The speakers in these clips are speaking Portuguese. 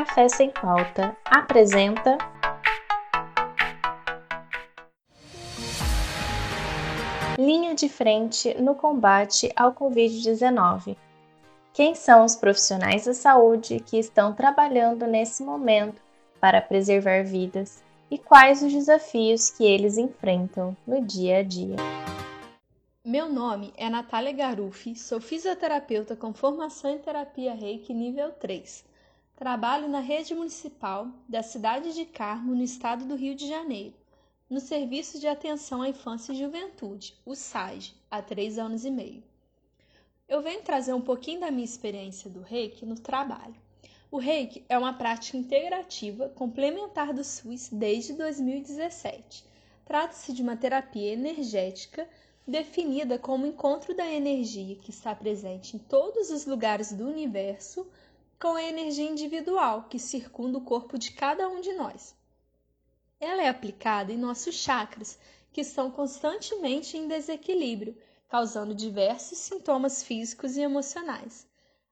Café Sem Pauta apresenta. Linha de frente no combate ao Covid-19. Quem são os profissionais da saúde que estão trabalhando nesse momento para preservar vidas e quais os desafios que eles enfrentam no dia a dia? Meu nome é Natália Garufi, sou fisioterapeuta com formação em terapia Reiki nível 3. Trabalho na rede municipal da cidade de Carmo, no estado do Rio de Janeiro, no Serviço de Atenção à Infância e Juventude, o SAGE, há três anos e meio. Eu venho trazer um pouquinho da minha experiência do Reiki no trabalho. O Reiki é uma prática integrativa complementar do SUS desde 2017. Trata-se de uma terapia energética definida como encontro da energia que está presente em todos os lugares do universo com a energia individual que circunda o corpo de cada um de nós. Ela é aplicada em nossos chakras, que estão constantemente em desequilíbrio, causando diversos sintomas físicos e emocionais.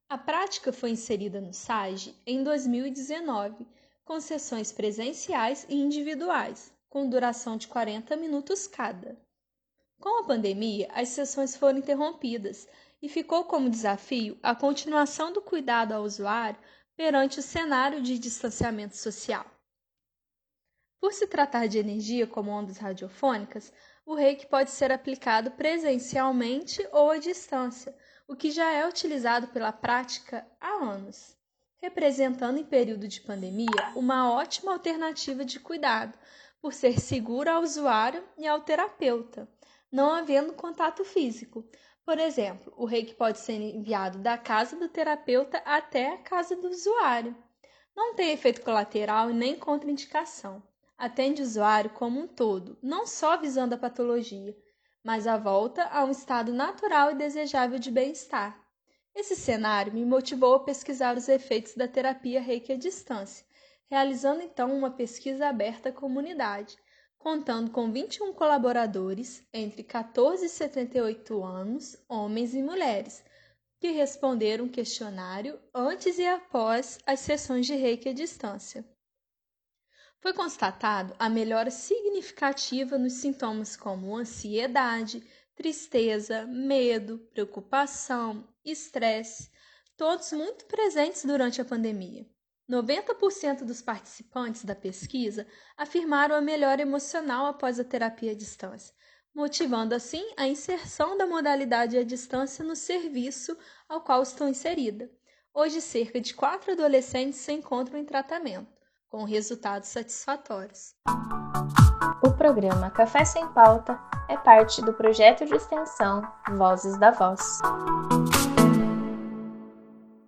A prática foi inserida no SAGE em 2019, com sessões presenciais e individuais, com duração de 40 minutos cada. Com a pandemia, as sessões foram interrompidas e ficou como desafio a continuação do cuidado ao usuário perante o cenário de distanciamento social. Por se tratar de energia como ondas radiofônicas, o reiki pode ser aplicado presencialmente ou à distância, o que já é utilizado pela prática há anos, representando em período de pandemia uma ótima alternativa de cuidado, por ser seguro ao usuário e ao terapeuta, não havendo contato físico, por exemplo, o reiki pode ser enviado da casa do terapeuta até a casa do usuário. Não tem efeito colateral e nem contraindicação. Atende o usuário como um todo, não só visando a patologia, mas a volta a um estado natural e desejável de bem-estar. Esse cenário me motivou a pesquisar os efeitos da terapia reiki à distância, realizando então uma pesquisa aberta à comunidade contando com 21 colaboradores entre 14 e 78 anos, homens e mulheres, que responderam o questionário antes e após as sessões de reiki à distância. Foi constatado a melhora significativa nos sintomas como ansiedade, tristeza, medo, preocupação, estresse, todos muito presentes durante a pandemia. 90% dos participantes da pesquisa afirmaram a melhora emocional após a terapia à distância, motivando assim a inserção da modalidade à distância no serviço ao qual estão inserida. Hoje, cerca de quatro adolescentes se encontram em tratamento, com resultados satisfatórios. O programa Café Sem Pauta é parte do projeto de extensão Vozes da Voz.